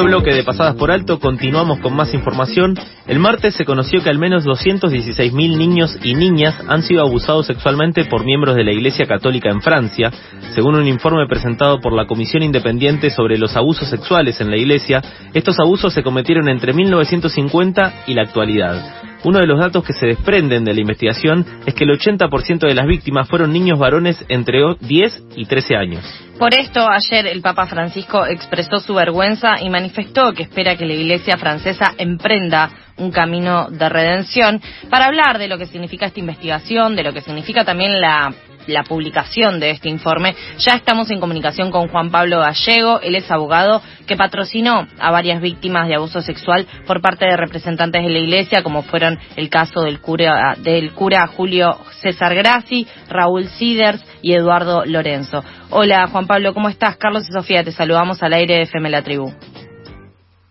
segundo bloque de Pasadas por Alto continuamos con más información. El martes se conoció que al menos 216.000 niños y niñas han sido abusados sexualmente por miembros de la Iglesia Católica en Francia. Según un informe presentado por la Comisión Independiente sobre los Abusos Sexuales en la Iglesia, estos abusos se cometieron entre 1950 y la actualidad. Uno de los datos que se desprenden de la investigación es que el 80% de las víctimas fueron niños varones entre 10 y 13 años. Por esto, ayer el Papa Francisco expresó su vergüenza y manifestó que espera que la Iglesia francesa emprenda un camino de redención para hablar de lo que significa esta investigación, de lo que significa también la la publicación de este informe, ya estamos en comunicación con Juan Pablo Gallego. Él es abogado que patrocinó a varias víctimas de abuso sexual por parte de representantes de la Iglesia, como fueron el caso del cura, del cura Julio César Grassi, Raúl Siders y Eduardo Lorenzo. Hola Juan Pablo, ¿cómo estás? Carlos y Sofía, te saludamos al aire de FM La Tribu.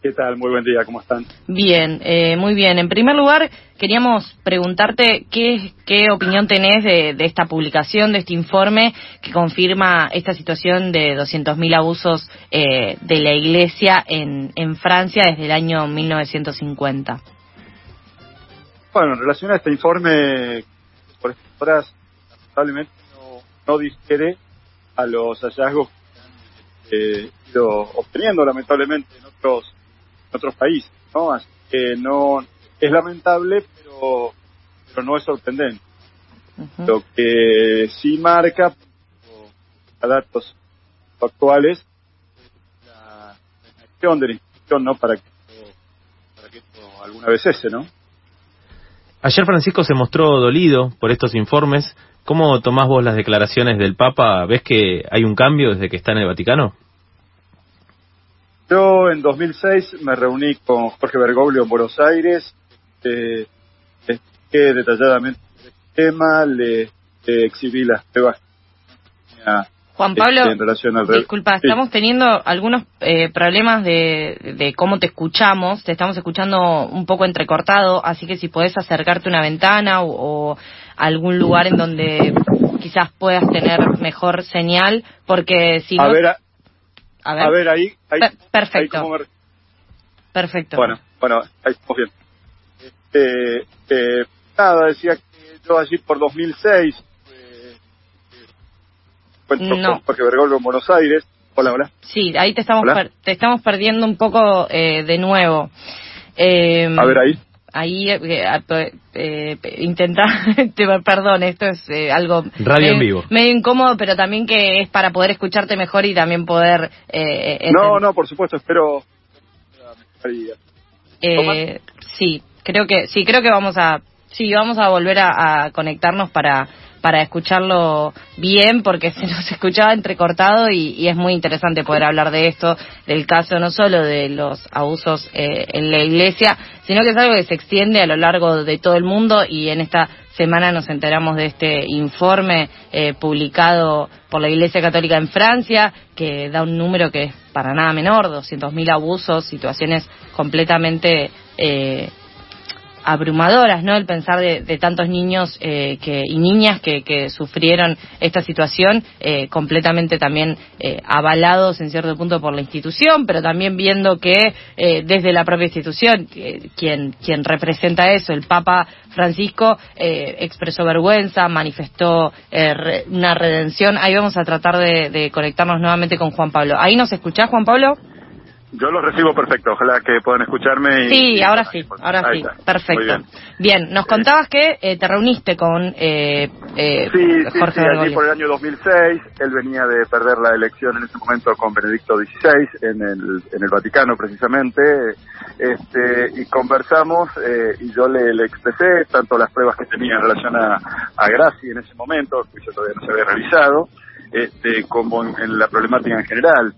¿Qué tal? Muy buen día, ¿cómo están? Bien, eh, muy bien. En primer lugar, queríamos preguntarte qué, qué opinión tenés de, esta publicación, de este informe que confirma esta situación de 200.000 abusos eh, de la Iglesia en, en Francia desde el año 1950. Bueno, en relación a este informe, por estas horas, lamentablemente no, no difiere a los hallazgos que han eh, ido obteniendo, lamentablemente, en otros otros países, ¿no? Así que no, es lamentable, pero, pero no es sorprendente. Lo que sí marca, a datos actuales, la, acción de la institución, ¿no? Para que, para que esto alguna vez cese, ¿no? Ayer Francisco se mostró dolido por estos informes. ¿Cómo tomás vos las declaraciones del Papa? ¿Ves que hay un cambio desde que está en el Vaticano? Yo en 2006 me reuní con Jorge Bergoglio en Buenos Aires, eh, expliqué detalladamente el tema, le, exhibí las pruebas Juan Pablo, disculpa, estamos teniendo algunos eh, problemas de, de, cómo te escuchamos, te estamos escuchando un poco entrecortado, así que si podés acercarte a una ventana o, algún lugar en donde quizás puedas tener mejor señal, porque si a no... Ver, a ver, ahí. perfecto. Perfecto. Bueno, bueno, ahí estamos bien. Eh, eh, nada, decía que yo allí por 2006 eh, encuentro no. con Jorge Bergoglio en Buenos Aires. Hola, hola. Sí, ahí te estamos, te estamos perdiendo un poco eh, de nuevo. Eh, a ver ahí ahí eh, eh, intenta, perdón, esto es eh, algo radio en vivo, medio incómodo, pero también que es para poder escucharte mejor y también poder. Eh, no, no, por supuesto, espero. Eh, sí, creo que sí, creo que vamos a sí vamos a volver a conectarnos para para escucharlo bien porque se nos escuchaba entrecortado y, es muy interesante poder hablar de esto, del caso no solo de los abusos eh, en la iglesia, sino que es algo que se extiende a lo largo de todo el mundo y en esta semana nos enteramos de este informe eh, publicado por la Iglesia Católica en Francia, que da un número que es para nada menor, 200.000 abusos, situaciones completamente eh, abrumadoras, ¿no? El pensar de, tantos niños eh, que, y niñas que, que sufrieron esta situación, eh, completamente también eh, avalados en cierto punto por la institución, pero también viendo que desde la propia institución, quien, quien representa eso, el Papa Francisco, expresó vergüenza, manifestó una redención. Ahí vamos a tratar de, de conectarnos nuevamente con Juan Pablo. ¿Ahí nos escuchás, Juan Pablo? Yo lo recibo perfecto, ojalá que puedan escucharme. Y, sí, ahora sí, ahora sí, perfecto. Bien. nos contabas que eh, te reuniste con eh, eh, sí, Jorge sí, por el año 2006, él venía de perder la elección en ese momento con Benedicto XVI en el, en el Vaticano precisamente, este, y conversamos eh, y yo le, le, expresé tanto las pruebas que tenía en relación a, a Graci en ese momento, que yo todavía no se había realizado, este, como en la problemática en general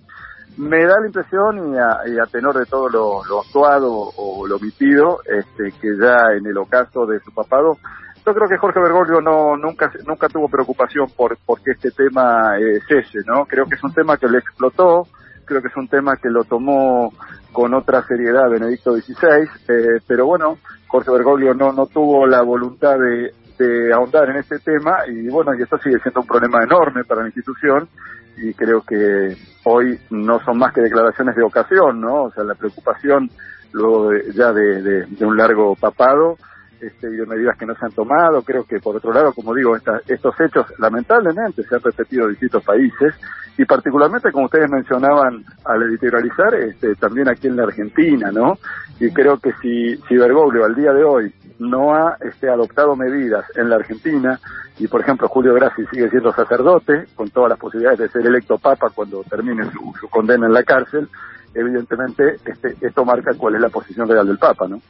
me da la impresión, y a, tenor de todo lo, actuado o lo omitido, este, que ya en el ocaso de su papado, yo creo que Jorge Bergoglio no nunca nunca tuvo preocupación por porque este tema eh, cese, ¿no? Creo que es un tema que le explotó, creo que es un tema que lo tomó con otra seriedad Benedicto XVI, eh, pero bueno, Jorge Bergoglio no no tuvo la voluntad de, de ahondar en este tema y bueno, y esto sigue siendo un problema enorme para la institución y creo que hoy no son más que declaraciones de ocasión, ¿no? O sea, la preocupación luego ya de, un largo papado este, y de medidas que no se han tomado. Creo que, por otro lado, como digo, estos hechos lamentablemente se han repetido en distintos países y particularmente, como ustedes mencionaban al editorializar, este, también aquí en la Argentina, ¿no? Y creo que si, si Bergoglio al día de hoy no ha este, adoptado medidas en la Argentina, y por ejemplo Julio Grassi sigue siendo sacerdote, con todas las posibilidades de ser electo papa cuando termine su, su condena en la cárcel, evidentemente este, esto marca cuál es la posición real del papa, ¿no?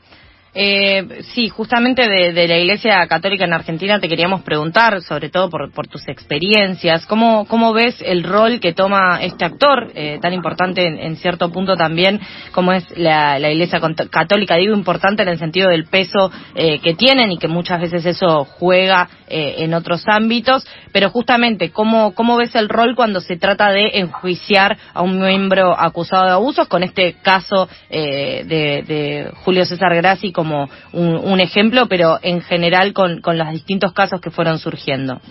Eh, sí, justamente de, la Iglesia Católica en Argentina te queríamos preguntar, sobre todo por, tus experiencias, ¿cómo, ¿cómo ves el rol que toma este actor, eh, tan importante en, cierto punto también, como es la, Iglesia Católica? Digo importante en el sentido del peso eh, que tienen y que muchas veces eso juega eh, en otros ámbitos, pero justamente, ¿cómo, ¿cómo ves el rol cuando se trata de enjuiciar a un miembro acusado de abusos, con este caso de, de Julio César Grassi? Como un, ejemplo, pero en general con, con los distintos casos que fueron surgiendo.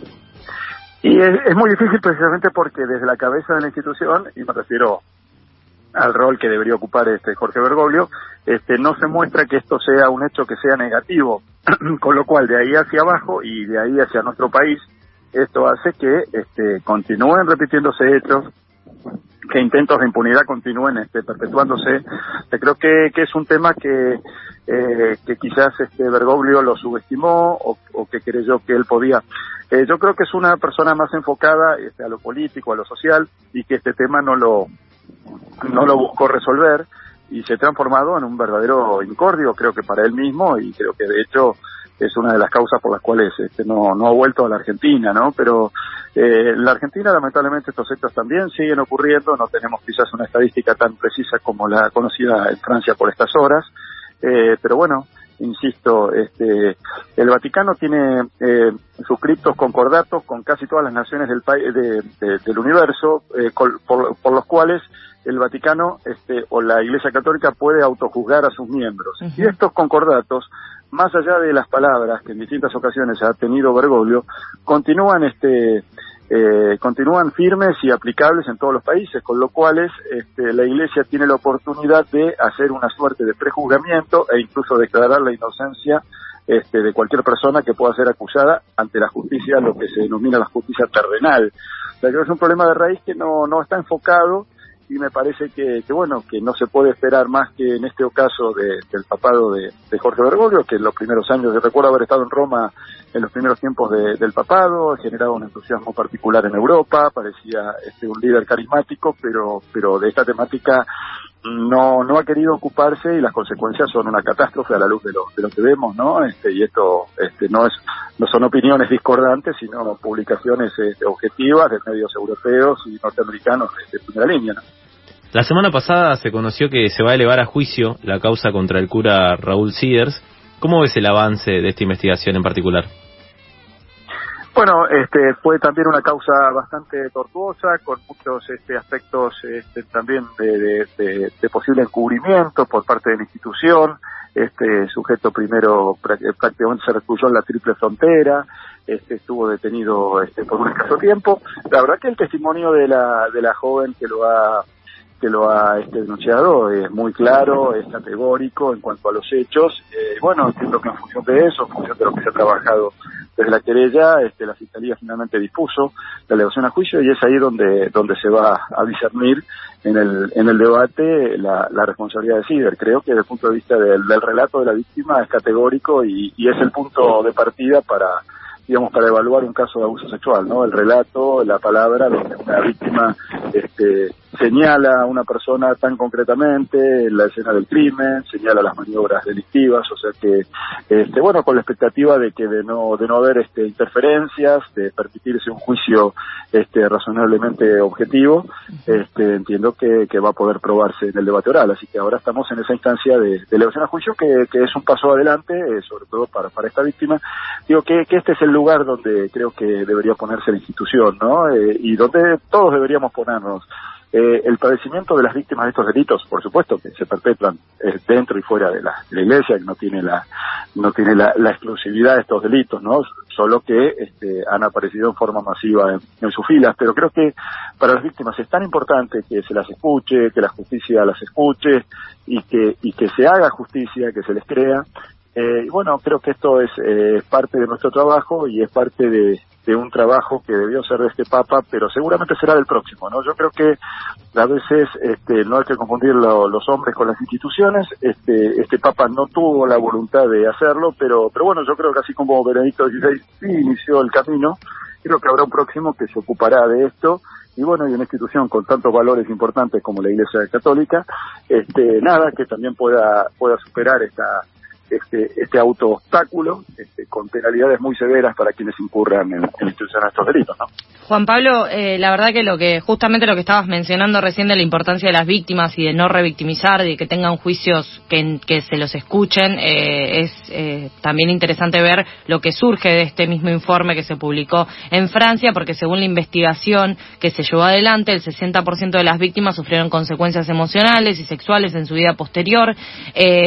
Y es, muy difícil precisamente porque desde la cabeza de la institución, y me refiero al rol que debería ocupar este Jorge Bergoglio, este, no se muestra que esto sea un hecho que sea negativo, con lo cual de ahí hacia abajo y de ahí hacia nuestro país, esto hace que este, continúen repitiéndose hechos, que intentos de impunidad continúen este, perpetuándose. Creo que, que es un tema que eh, que quizás este Bergoglio lo subestimó o, que creyó que él podía. Eh, yo creo que es una persona más enfocada este, a lo político, a lo social y que este tema no lo no lo buscó resolver y se ha transformado en un verdadero incordio, creo que para él mismo y creo que de hecho es una de las causas por las cuales este, no, no ha vuelto a la Argentina, ¿no? Pero eh, la Argentina, lamentablemente, estos hechos también siguen ocurriendo. No tenemos quizás una estadística tan precisa como la conocida en Francia por estas horas, eh, pero bueno, insisto, este, el Vaticano tiene eh, suscriptos concordatos con casi todas las naciones del, del universo, eh, por, los cuales el Vaticano este, o la Iglesia Católica puede autojuzgar a sus miembros. Y estos concordatos, más allá de las palabras que en distintas ocasiones ha tenido Bergoglio, continúan este, eh, continúan firmes y aplicables en todos los países, con lo cual este, la Iglesia tiene la oportunidad de hacer una suerte de prejuzgamiento e incluso declarar la inocencia este, de cualquier persona que pueda ser acusada ante la justicia, lo que se denomina la justicia terrenal. O sea, que es un problema de raíz que no está enfocado y me parece que, bueno, que no se puede esperar más que en este caso del papado de, Jorge Bergoglio, que en los primeros años, yo recuerdo haber estado en Roma en los primeros tiempos del papado, ha generado un entusiasmo particular en Europa, parecía este, un líder carismático, pero, pero de esta temática no no ha querido ocuparse y las consecuencias son una catástrofe a la luz de lo, de lo que vemos, ¿no? Este, y esto este, no es no son opiniones discordantes, sino publicaciones este, objetivas de medios europeos y norteamericanos de primera línea, ¿no? La semana pasada se conoció que se va a elevar a juicio la causa contra el cura Raúl Siders. ¿Cómo ves el avance de esta investigación en particular? Bueno, este, fue también una causa bastante tortuosa, con muchos este, aspectos este, también de, posible encubrimiento por parte de la institución. Este sujeto primero prácticamente se recluyó en la triple frontera, este, estuvo detenido este, por un escaso tiempo. La verdad que el testimonio de la, de la joven que lo ha que lo ha este, denunciado es muy claro, es categórico en cuanto a los hechos. Eh, bueno, entiendo que en función de eso, en función de lo que se ha trabajado desde la querella, este, la Fiscalía finalmente dispuso la elevación a juicio y es ahí donde, donde se va a discernir en el, en el debate la, la responsabilidad de Cider. Creo que desde el punto de vista del, del relato de la víctima es categórico y, y es el punto de partida para digamos, para evaluar un caso de abuso sexual, ¿no? El relato, la palabra, donde una víctima este, señala a una persona tan concretamente la escena del crimen, señala las maniobras delictivas, o sea que, este, bueno, con la expectativa de que de no, de no haber este, interferencias, de permitirse un juicio este, razonablemente objetivo, este, entiendo que, que va a poder probarse en el debate oral. Así que ahora estamos en esa instancia de, de elevación a juicio que, que es un paso adelante, eh, sobre todo para, para esta víctima. Digo que, que este es el lugar donde creo que debería ponerse la institución, ¿no? Eh, y donde todos deberíamos ponernos. Eh, el padecimiento de las víctimas de estos delitos, por supuesto, que se perpetran eh, dentro y fuera de la, iglesia, que no tiene la no tiene la, exclusividad de estos delitos, ¿no? Solo que este, han aparecido en forma masiva en, sus filas. Pero creo que para las víctimas es tan importante que se las escuche, que la justicia las escuche y que y que se haga justicia, que se les crea. Eh, bueno, creo que esto es parte de nuestro trabajo y es parte de, de un trabajo que debió ser de este Papa, pero seguramente será del próximo, ¿no? Yo creo que a veces este, no hay que confundir los hombres con las instituciones. Este, este Papa no tuvo la voluntad de hacerlo, pero, pero bueno, yo creo que así como Benedicto XVI sí inició el camino, creo que habrá un próximo que se ocupará de esto y bueno, y una institución con tantos valores importantes como la Iglesia Católica, este, nada, que también pueda, pueda superar esta, este, este auto obstáculo este, con penalidades muy severas para quienes incurran en, en estos delitos. ¿no? Juan Pablo, eh, la verdad que lo que justamente lo que estabas mencionando recién de la importancia de las víctimas y de no revictimizar, de que tengan juicios que, se los escuchen, eh, es eh, también interesante ver lo que surge de este mismo informe que se publicó en Francia, porque según la investigación que se llevó adelante, el 60% de las víctimas sufrieron consecuencias emocionales y sexuales en su vida posterior.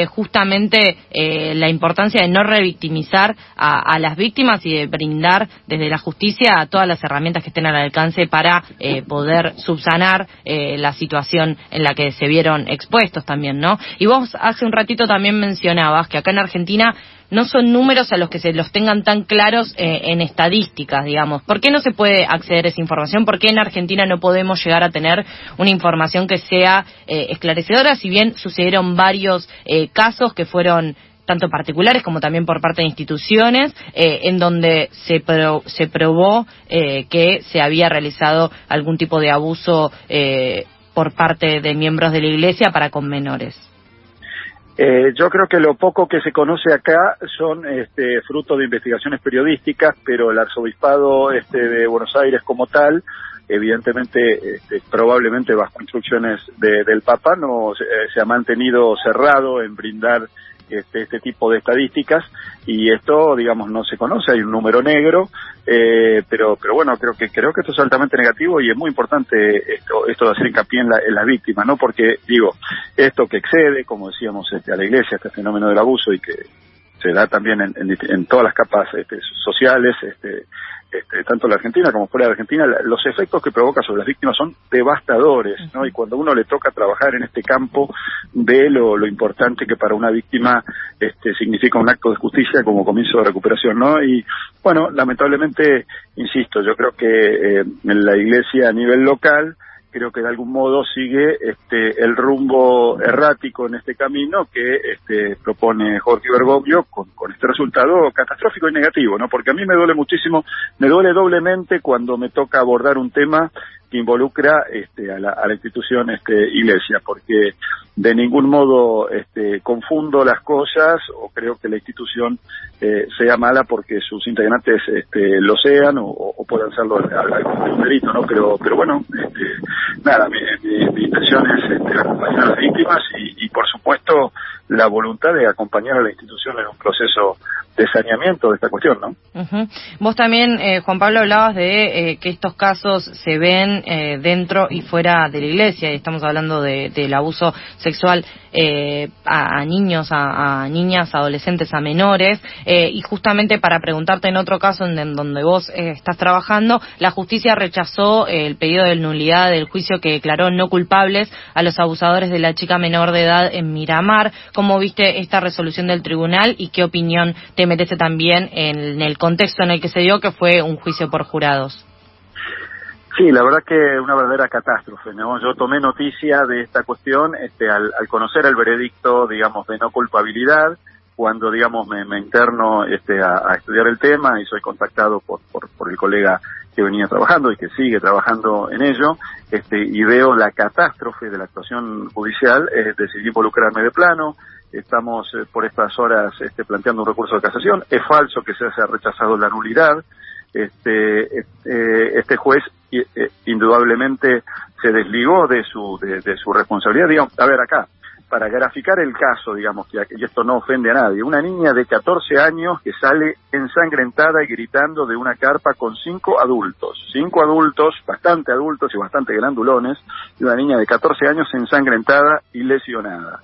justamente eh, la importancia de no revictimizar a, las víctimas y de brindar desde la justicia todas las herramientas que estén al alcance para eh, poder subsanar eh, la situación en la que se vieron expuestos también, ¿no? Y vos hace un ratito también mencionabas que acá en Argentina no son números a los que se los tengan tan claros en estadísticas, digamos. ¿Por qué no se puede acceder a esa información? ¿Por qué en Argentina no podemos llegar a tener una información que sea esclarecedora? Si bien sucedieron varios casos que fueron tanto particulares como también por parte de instituciones, eh, en donde se, se probó eh, que se había realizado algún tipo de abuso eh, por parte de miembros de la Iglesia para con menores. yo creo que lo poco que se conoce acá son este, fruto de investigaciones periodísticas, pero el arzobispado este, de Buenos Aires como tal, evidentemente, este, probablemente bajo instrucciones del Papa, no se ha mantenido cerrado en brindar este, este tipo de estadísticas y esto, digamos, no se conoce, hay un número negro, eh, pero, pero bueno, creo que creo que esto es altamente negativo y es muy importante esto, esto de hacer hincapié en, la, en las víctimas, ¿no? Porque, digo, esto que excede, como decíamos, este, a la Iglesia, este fenómeno del abuso y que se da también en, en, todas las capas este, sociales, este, este, tanto en la Argentina como fuera de Argentina, los efectos que provoca sobre las víctimas son devastadores, ¿no? Y cuando uno le toca trabajar en este campo, ve lo, lo importante que para una víctima este, significa un acto de justicia como comienzo de recuperación, ¿no? Y bueno, lamentablemente, insisto, yo creo que eh, en la Iglesia a nivel local, creo que de algún modo sigue este, el rumbo errático en este camino que este, propone Jorge Bergoglio con, con, este resultado catastrófico y negativo, ¿no? Porque a mí me duele muchísimo, me duele doblemente cuando me toca abordar un tema que involucra este, a, la, a la institución este, iglesia, porque de ningún modo este, confundo las cosas o creo que la institución eh, sea mala porque sus integrantes este, lo sean o, puedan serlo algún delito, ¿no? Pero, pero bueno, este, nada, mi, mi, intención es este, acompañar a las víctimas y, y, por supuesto, la voluntad de acompañar a la institución en un proceso de saneamiento de esta cuestión, ¿no? Vos también, eh, Juan Pablo, hablabas de eh, que estos casos se ven eh, dentro y fuera de la iglesia, y estamos hablando de, del abuso sexual eh, a, niños, a, niñas, adolescentes, a menores, eh, y justamente para preguntarte en otro caso en, donde vos eh, estás trabajando, la justicia rechazó el pedido de nulidad del juicio que declaró no culpables a los abusadores de la chica menor de edad en Miramar. ¿Cómo viste esta resolución del tribunal y qué opinión te merece también en el contexto en el que se dio, que fue un juicio por jurados? Sí, la verdad que una verdadera catástrofe. ¿no? Yo tomé noticia de esta cuestión este, al, conocer el veredicto, digamos, de no culpabilidad, cuando, digamos, me, interno este, a, estudiar el tema y soy contactado por, por, el colega que venía trabajando y que sigue trabajando en ello, este, y veo la catástrofe de la actuación judicial, eh, decidí involucrarme de plano, estamos eh, por estas horas este, planteando un recurso de casación, es falso que se haya rechazado la nulidad, este, este, este juez eh, indudablemente se desligó de su, de, su responsabilidad. Digamos, a ver, acá, para graficar el caso, digamos, que y esto no ofende a nadie, una niña de 14 años que sale ensangrentada y gritando de una carpa con cinco adultos, cinco adultos, bastante adultos y bastante grandulones, y una niña de 14 años ensangrentada y lesionada.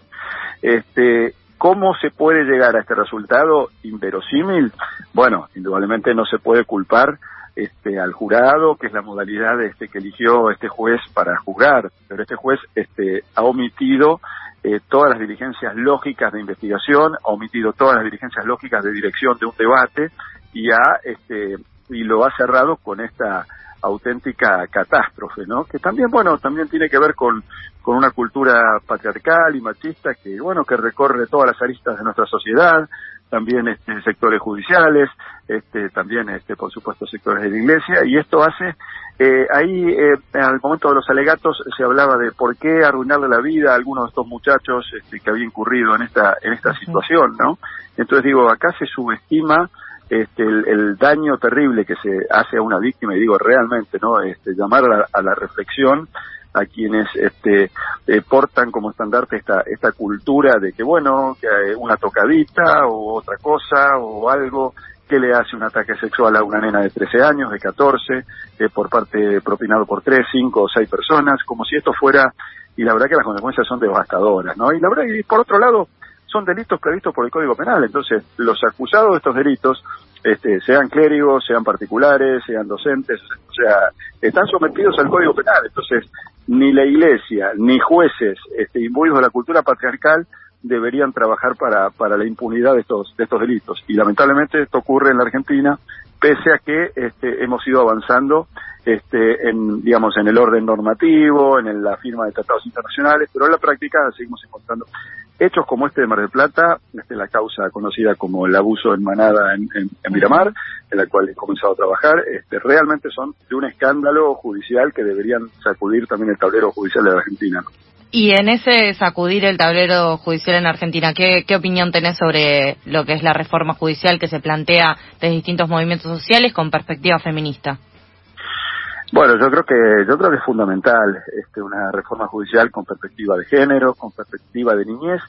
Este, ¿Cómo se puede llegar a este resultado inverosímil? Bueno, indudablemente no se puede culpar este, al jurado, que es la modalidad este, que eligió este juez para juzgar, pero este juez este, ha omitido eh, todas las diligencias lógicas de investigación, ha omitido todas las diligencias lógicas de dirección de un debate y ha este, y lo ha cerrado con esta auténtica catástrofe, ¿no? Que también, bueno, también tiene que ver con, con una cultura patriarcal y machista que, bueno, que recorre todas las aristas de nuestra sociedad, también este, sectores judiciales, este, también, este, por supuesto, sectores de la iglesia, y esto hace, eh, ahí, eh, al momento de los alegatos, se hablaba de por qué arruinarle la vida a algunos de estos muchachos este, que había incurrido en esta, en esta situación, ¿no? Entonces digo, acá se subestima este, el, daño terrible que se hace a una víctima, y digo realmente, ¿no? Este, llamar a la reflexión a quienes este, eh, portan como estandarte esta, esta cultura de que, bueno, que una tocadita o otra cosa o algo que le hace un ataque sexual a una nena de 13 años, de 14, eh, por parte propinado por 3, 5 o 6 personas, como si esto fuera, y la verdad que las consecuencias son devastadoras, ¿no? Y la verdad, y por otro lado, son delitos previstos por el Código Penal, entonces los acusados de estos delitos este, sean clérigos, sean particulares, sean docentes, o sea, están sometidos al Código Penal. Entonces, ni la Iglesia, ni jueces este, imbuidos de la cultura patriarcal deberían trabajar para, para la impunidad de estos, de estos delitos. Y lamentablemente esto ocurre en la Argentina, pese a que este, hemos ido avanzando este, en, digamos, en el orden normativo, en la firma de tratados internacionales, pero en la práctica seguimos encontrando hechos como este de Mar del Plata, este, la causa conocida como el abuso en manada en, Miramar, en la cual he comenzado a trabajar, este, realmente son de un escándalo judicial que deberían sacudir también el tablero judicial de Argentina. Y en ese sacudir el tablero judicial en Argentina, ¿qué, ¿qué opinión tenés sobre lo que es la reforma judicial que se plantea desde distintos movimientos sociales con perspectiva feminista? Bueno, yo creo que yo creo que es fundamental este, una reforma judicial con perspectiva de género, con perspectiva de niñez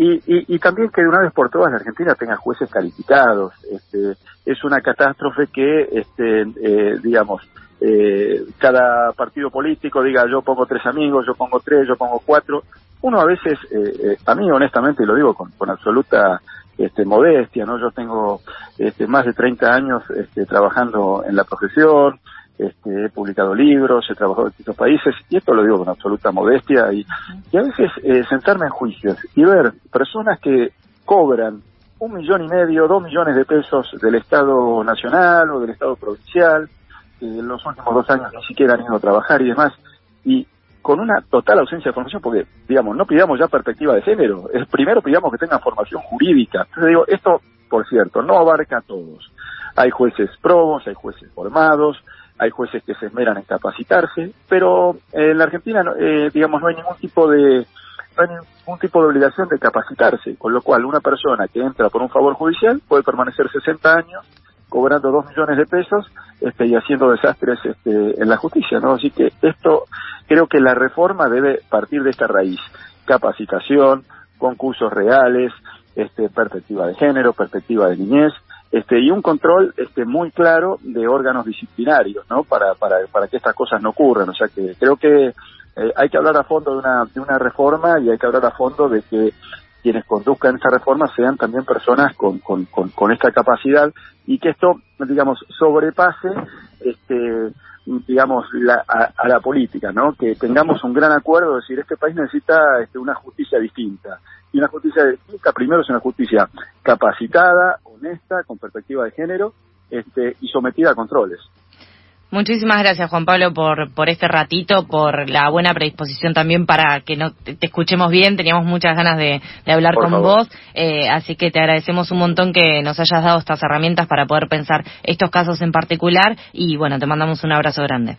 y, también que de una vez por todas la Argentina tenga jueces calificados. Este, es una catástrofe que, este, eh, digamos, eh, cada partido político diga yo pongo tres amigos, yo pongo tres, yo pongo cuatro. Uno a veces, eh, a mí honestamente, y lo digo con, con absoluta este, modestia, ¿no? Yo tengo este, más de 30 años este, trabajando en la profesión, este, he publicado libros, he trabajado en distintos países, y esto lo digo con absoluta modestia, y, a veces eh, sentarme en juicios y ver personas que cobran un millón y medio, dos millones de pesos del Estado Nacional o del Estado Provincial, que en los últimos dos años ni siquiera han ido a trabajar y demás, y con una total ausencia de formación, porque, digamos, no pidamos ya perspectiva de género, es primero pidamos que tengan formación jurídica. Entonces digo, esto, por cierto, no abarca a todos. Hay jueces probos, hay jueces formados, hay jueces que se esmeran en capacitarse, pero en la Argentina, eh, digamos, no hay ningún tipo de no hay ningún tipo de obligación de capacitarse, con lo cual una persona que entra por un favor judicial puede permanecer 60 años cobrando 2 millones de pesos este, y haciendo desastres este, en la justicia, ¿no? Así que esto, creo que la reforma debe partir de esta raíz, capacitación, concursos reales, este, perspectiva de género, perspectiva de niñez, este, y un control este, muy claro de órganos disciplinarios, ¿no? Para, para, para que estas cosas no ocurran. O sea que creo que eh, hay que hablar a fondo de una, de una reforma y hay que hablar a fondo de que quienes conduzcan esta reforma sean también personas con, con, esta capacidad y que esto, digamos, sobrepase, este, digamos, la, a, la política, ¿no? Que tengamos un gran acuerdo, es decir, este país necesita este, una justicia distinta. Y una justicia distinta, primero, es una justicia capacitada, honesta, con perspectiva de género, este, y sometida a controles. Muchísimas gracias, Juan Pablo, por, por este ratito, por la buena predisposición también para que no te, escuchemos bien. Teníamos muchas ganas de, hablar con vos, eh, así que te agradecemos un montón que nos hayas dado estas herramientas para poder pensar estos casos en particular y bueno, te mandamos un abrazo grande.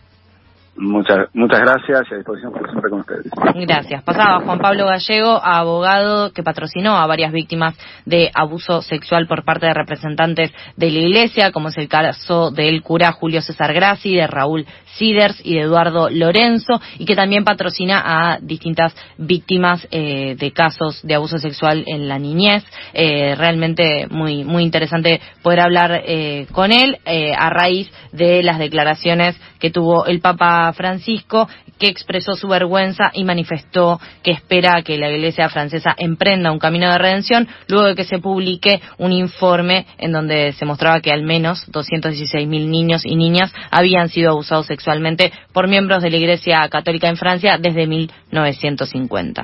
Muchas, muchas gracias y a disposición como siempre con ustedes. Gracias. Pasaba Juan Pablo Gallego, abogado que patrocinó a varias víctimas de abuso sexual por parte de representantes de la Iglesia, como es el caso del cura Julio César Grassi, de Raúl Siders y de Eduardo Lorenzo, y que también patrocina a distintas víctimas eh, de casos de abuso sexual en la niñez. Eh, realmente muy, muy interesante poder hablar eh, con él a raíz de las declaraciones que tuvo el Papa Francisco, que expresó su vergüenza y manifestó que espera que la Iglesia francesa emprenda un camino de redención luego de que se publique un informe en donde se mostraba que al menos 216.000 niños y niñas habían sido abusados sexualmente por miembros de la Iglesia Católica en Francia desde 1950.